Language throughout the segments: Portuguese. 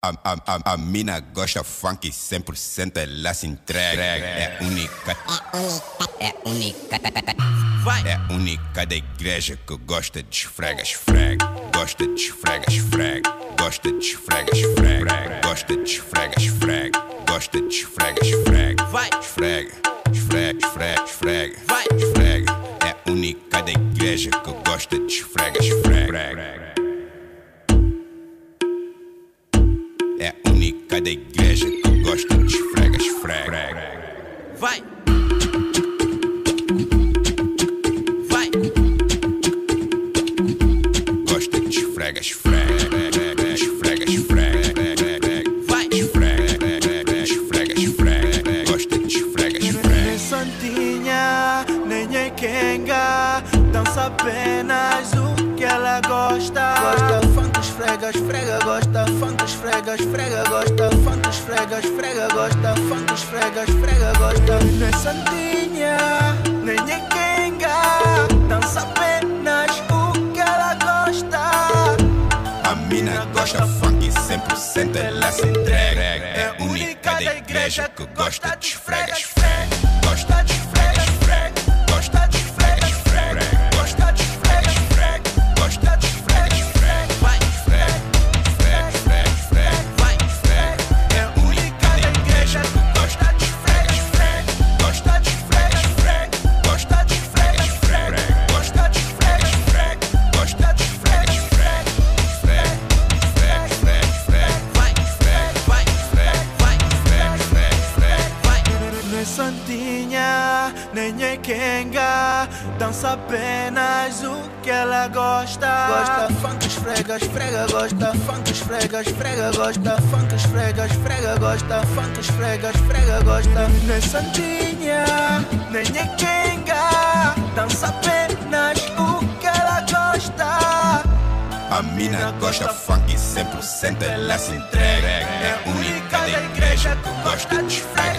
A, a, a, a mina gosta funk 100%, ela se entrega. É única, É única, Vai, é única da igreja que gosta de esfrega, esfrega. Gosta de esfrega, esfrega. Gosta de esfrega, esfrega. Gosta de esfrega, esfrega. Gosta de esfrega, esfrega. vai, Esfrega, esfrega, esfrega, esfrega. Vai. Esfrega. É única da igreja que gosta de esfrega, esfrega. Da igreja que gosta de esfrega, esfrega. vai. Vai, Gosta de esfrega, esfrega. Esfrega, esfrega. vai. Esfrega, esfrega, esfrega. Gosta de esfrega, esfrega. Nem santinha, nem é quenga Dança apenas o que ela gosta Gosta funk, esfrega, esfrega, gosta funk, esfrega, esfrega, gosta funk, esfrega, esfrega, gosta funk, esfrega, esfrega, gosta. Nem santinha, nem é quenga Dança apenas o que ela gosta. A mina gosta funk 100%, ela se entrega. É única da igreja que gosta de esfrega, Dança apenas o que ela gosta. Gosta funk, esfrega, esfrega, gosta funk, esfrega, esfrega, gosta funk, esfrega, esfrega, gosta funk, esfrega, esfrega, gosta Nem santinha, nem é quenga. Dança apenas o que ela gosta. A mina gosta funk 100%, ela se entrega. É única da igreja que gosta de esfrega,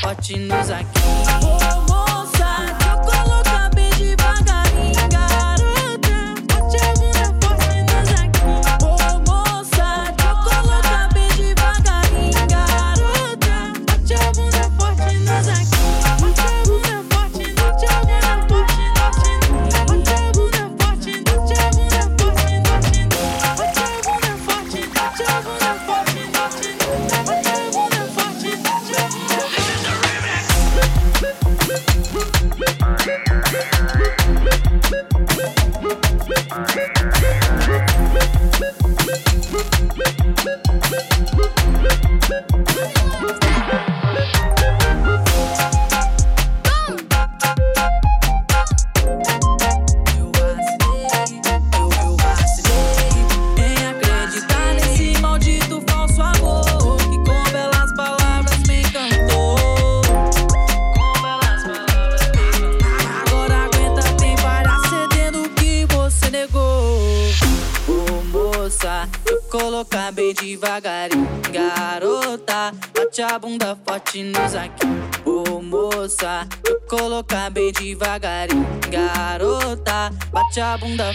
forte nos aqui.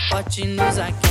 Forte nos aqui.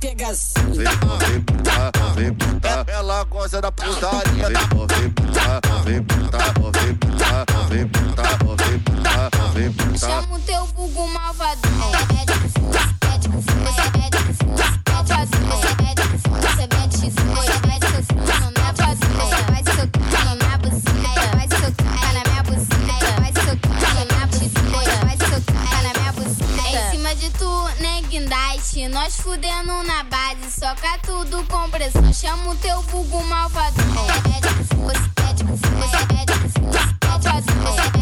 pegação. Ela gosta da putaria. Chama o teu vulgo malvado. Nós fudendo na base, soca tudo com pressão. Chama o teu vulgo malvado. É, é, é, é, é, é,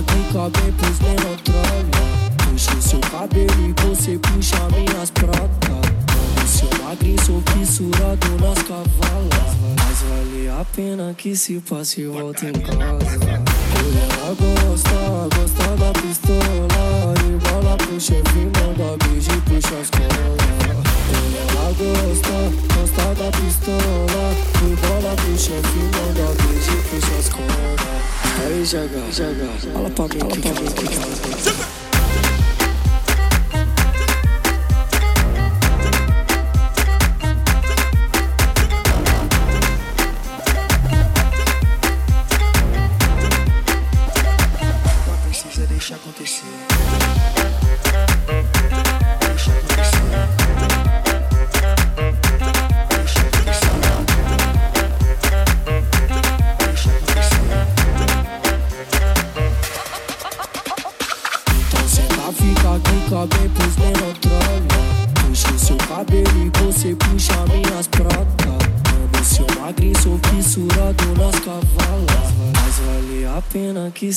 clica bem pros menor trolha Puxa seu cabelo e você puxa minhas pratas seu magrinho, sou fissurado nas cavalas Mas vale a pena que se passe e volta em casa ela gosta, gosta da pistola E bola pro chefe, manda beijo e puxa as colas Ela gosta, gosta da pistola E bola pro chefe, manda beijo e puxa as colas Aí joga, joga, fala pra mim, fala pra mim,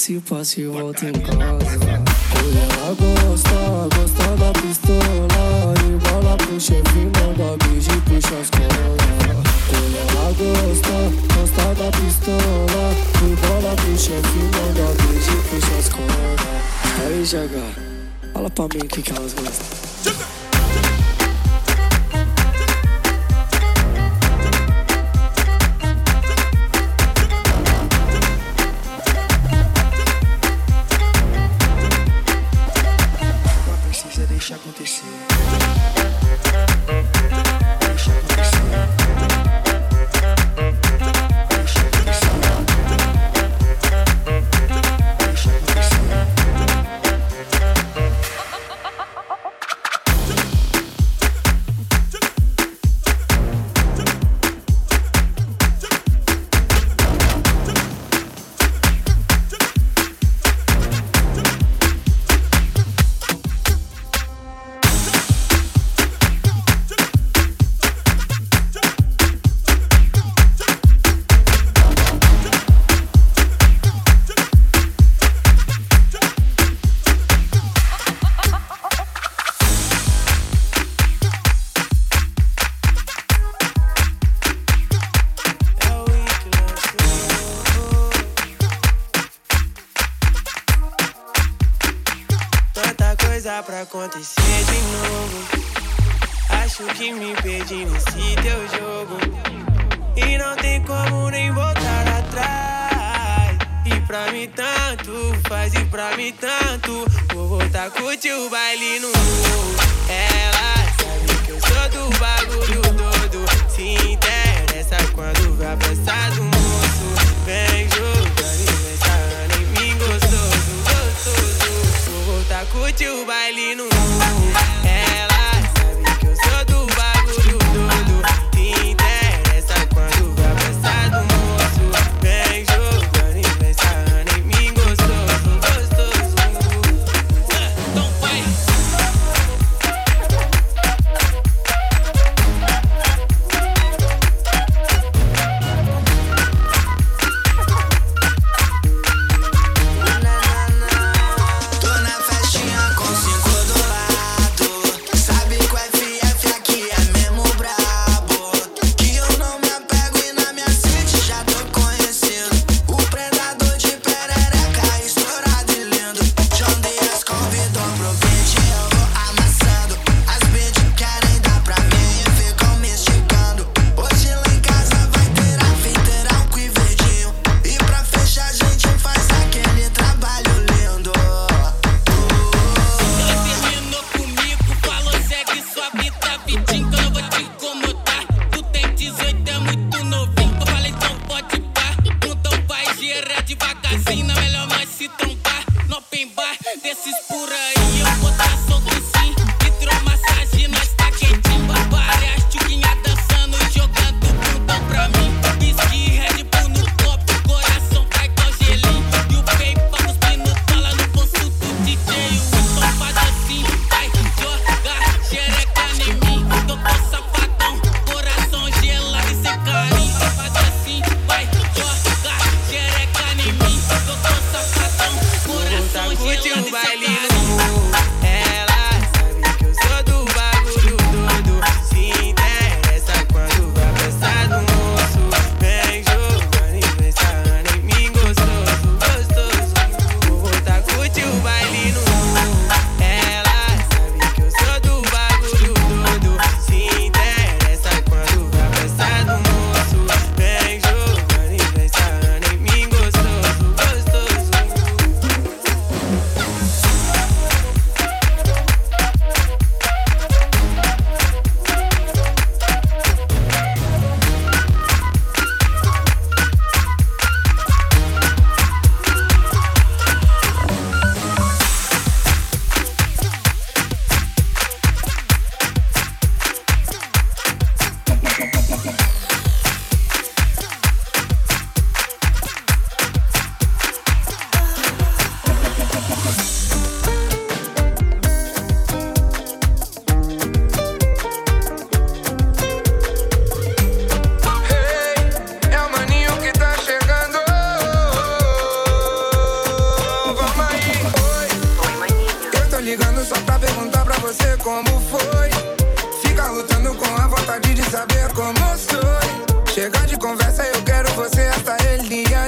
se passa e volta em casa. Ela gosta, gosta da pistola. E bola pro chefe, manda beijo e puxa as colas. Ela gosta, gosta da pistola. E bola pro chefe, manda beijo e puxa as colas. Aí, joga, fala pra mim o que, que elas gostam. acontecer de novo. Acho que me perdi nesse teu jogo. E não tem como nem voltar atrás. E pra mim tanto faz, e pra mim tanto. Vou voltar curtir o baile no morro. Ela sabe que eu sou do bagulho todo. Se interessa quando vai passar do mundo. Tá, sacode o baile no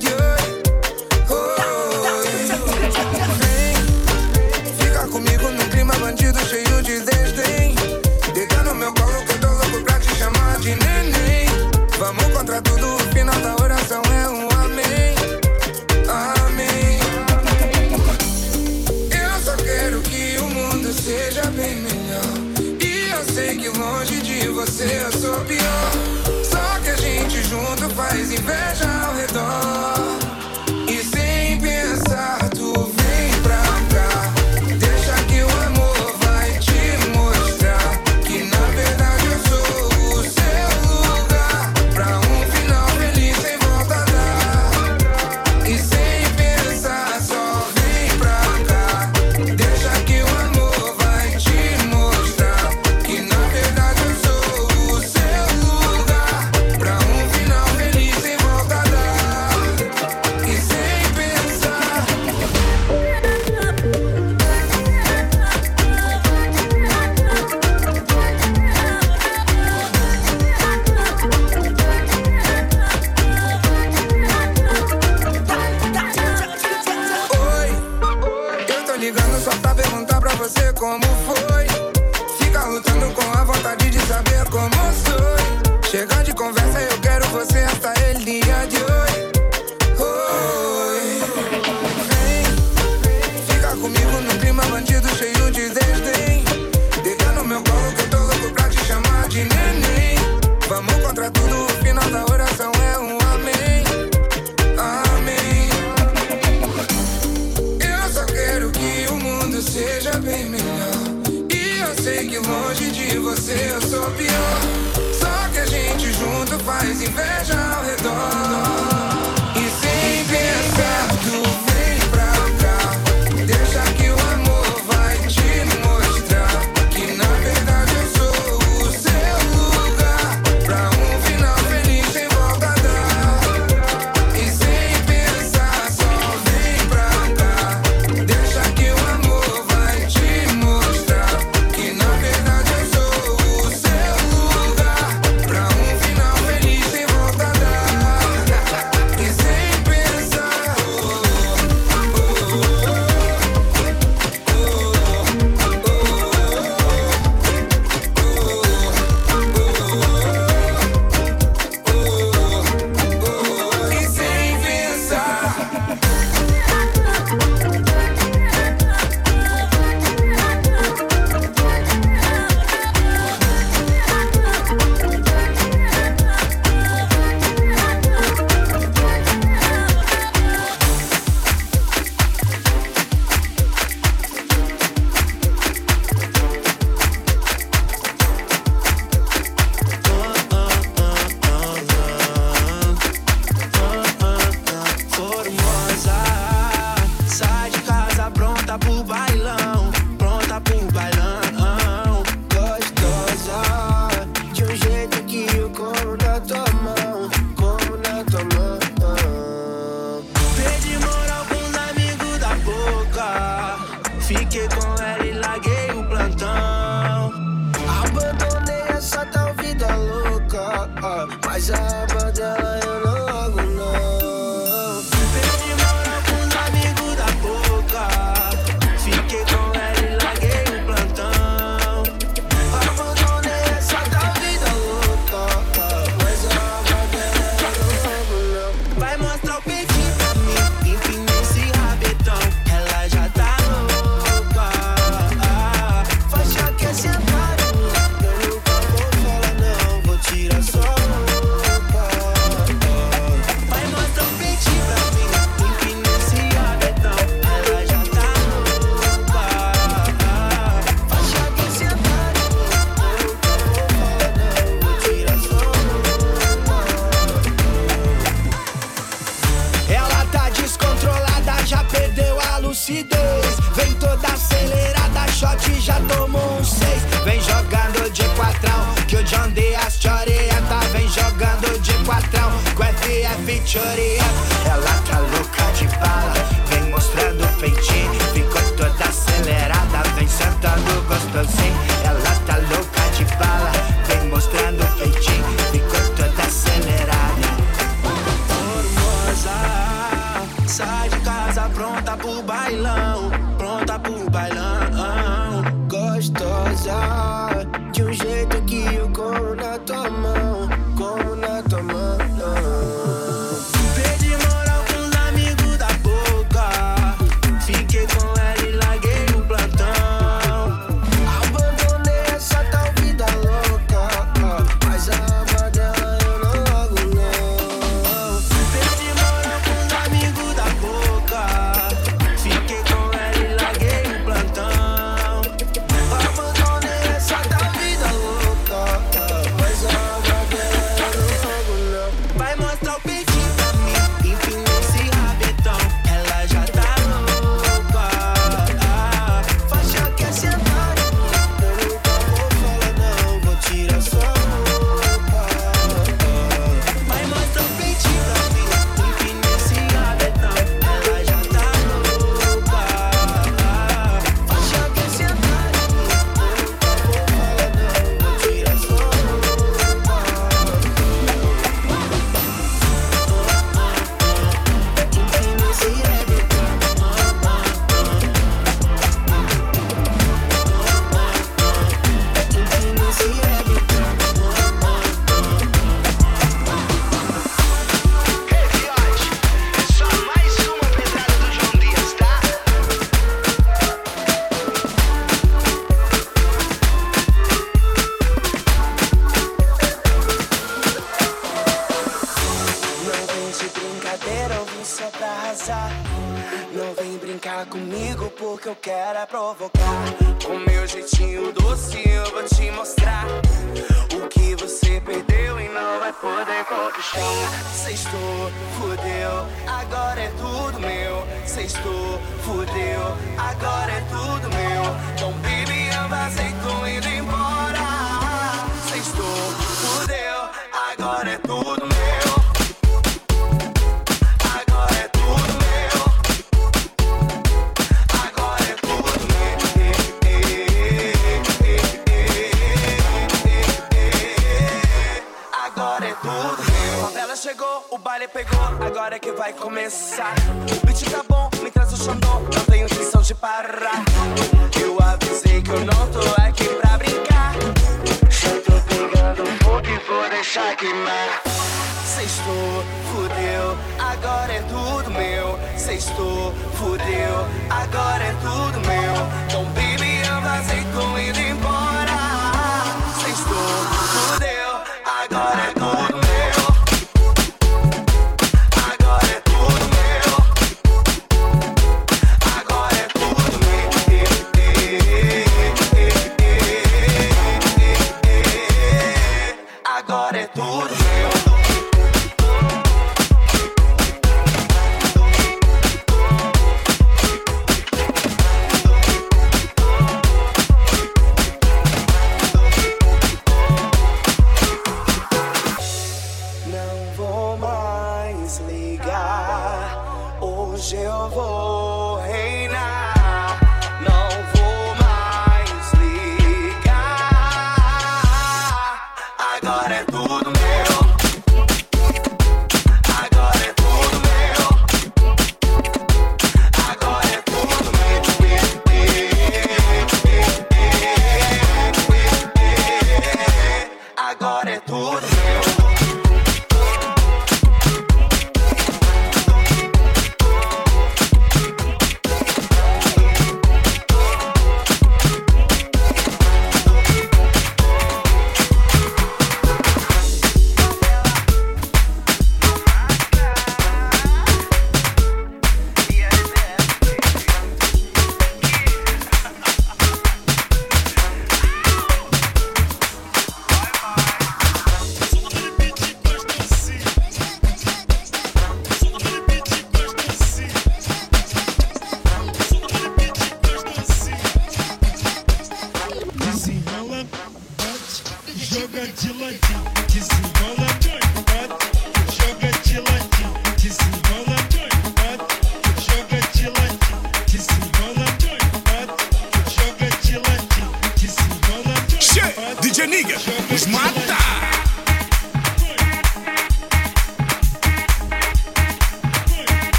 You. como foi. Fica lutando com a vontade de saber como sou. Chega de conversa. Ricky, yo con una toma sextou, fudeu, agora é tudo meu. Então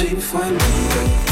cheap for me.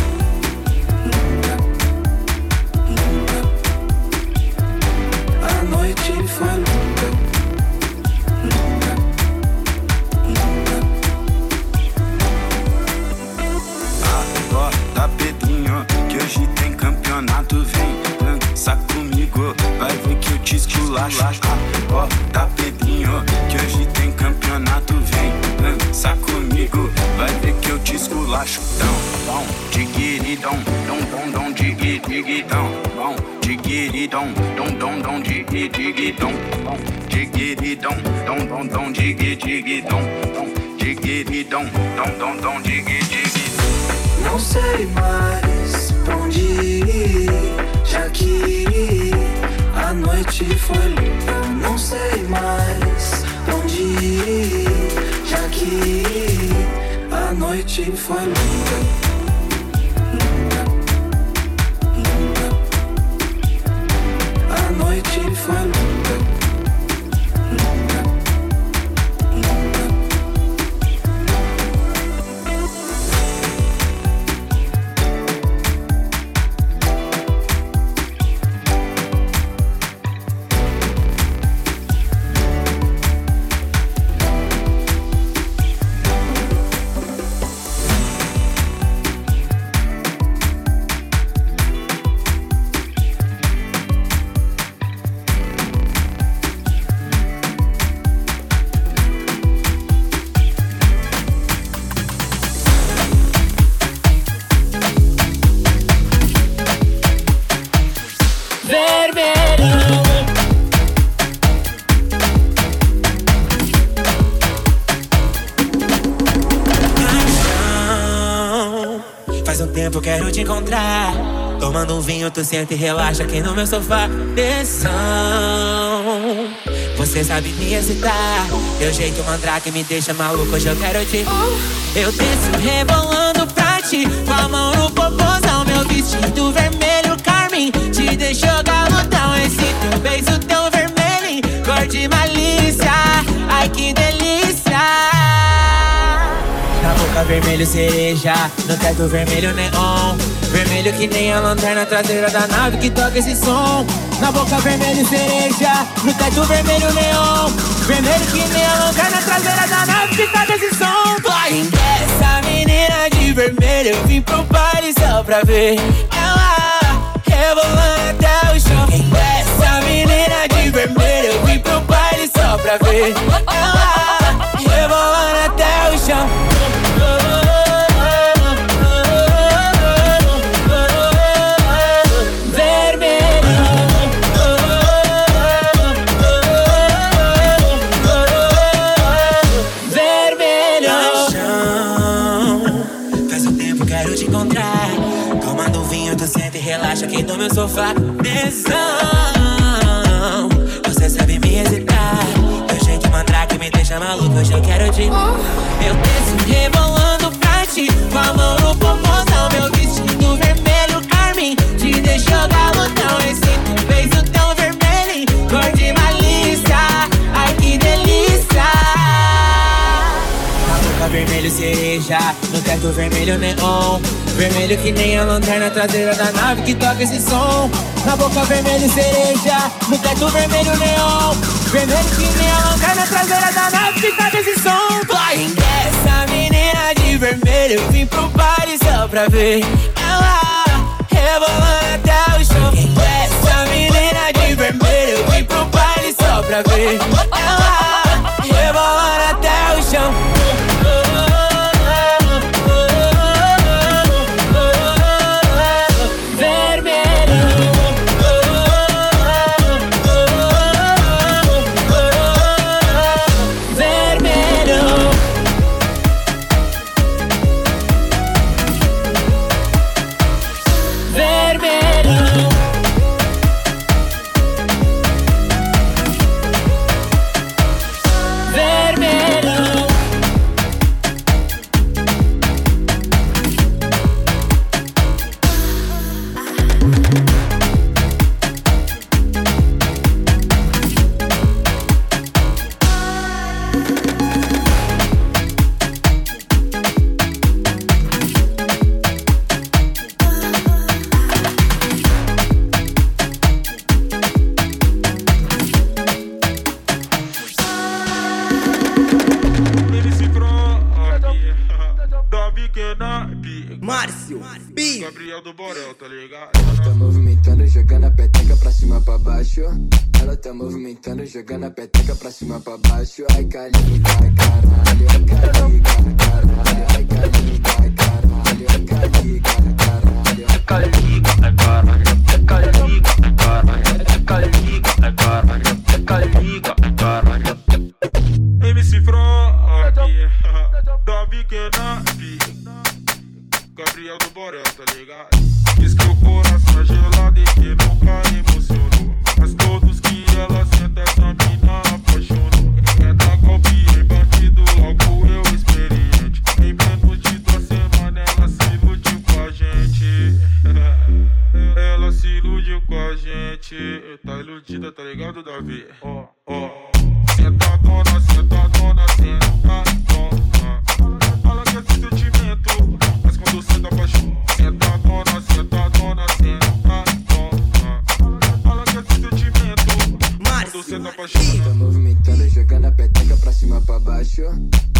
vinho, tu senta e relaxa aqui no meu sofá. Tensão, você sabe me excitar. Teu jeito mandrake me deixa maluco, hoje eu quero te. Eu desço rebolando pra ti, com a mão no popozão. Meu vestido vermelho, Carmen, te deixou galudão. Esse teu beijo tão vermelho, cor de malícia. Ai que delícia! Na boca vermelho cereja, no teto vermelho neon. Vermelho que nem a lanterna traseira da nave que toca esse som. Na boca vermelho cereja, no teto vermelho neon. Vermelho que nem a lanterna traseira da nave que toca esse som. Vai! Essa menina de vermelho, eu vim pro baile só pra ver ela rebolando até o chão. Essa menina de vermelho, eu vim pro baile só pra ver ela rebolando até o chão. Tesão. Você sabe me hesitar. Teu jeito mandrake me deixa maluco. Hoje eu quero te. Eu desço rebolando pra ti. Com a vermelho cereja, no teto vermelho neon. Vermelho que nem a lanterna traseira da nave que toca esse som. Na boca vermelho cereja, no teto vermelho neon. Vermelho que nem a lanterna traseira da nave que toca esse som. Vai! Essa menina de vermelho, eu vim pro baile só pra ver ela rebolando até o chão. Essa menina de vermelho, eu vim pro baile só pra ver ela rebolando até o chão. Márcio, Bi. Gabriel do Borel, tá ligado? Tá movimentando, jogando a peteca pra cima pra baixo. Ela tá movimentando, jogando a peteca pra cima pra baixo. Ai, caliga, ai, caralho. Ai, caliga, ai, caralho. Ai, caliga, ai, caralho. Ai, caliga, ai, caralho. Ai, caliga, ai, caralho. Ai, caliga, ai, caralho. Ai, caliga, ai, caralho. Ai, caliga, ai, caralho. Tá iludida, tá ligado, Davi? Ó, ó. Sentadona, sentadona, sentadona. Fala que é sentimento, mas quando senta apaixona. Sentadona, sentadona, sentadona. Fala que é sentimento, quando senta apaixona. Tá movimentando, jogando a peteca cima pra baixo.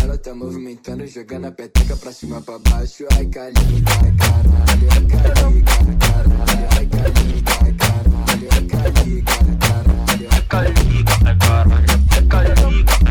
Ela tá movimentando, jogando a peteca pra cima pra baixo. Ai, caliga, ai, caralho. Ai, caliga, ai, caralho. Ai, caliga, ai, caralho. Ai, caliga, ai, caralho. Ai, caliga, ai, caralho. Ai, ai, caralho.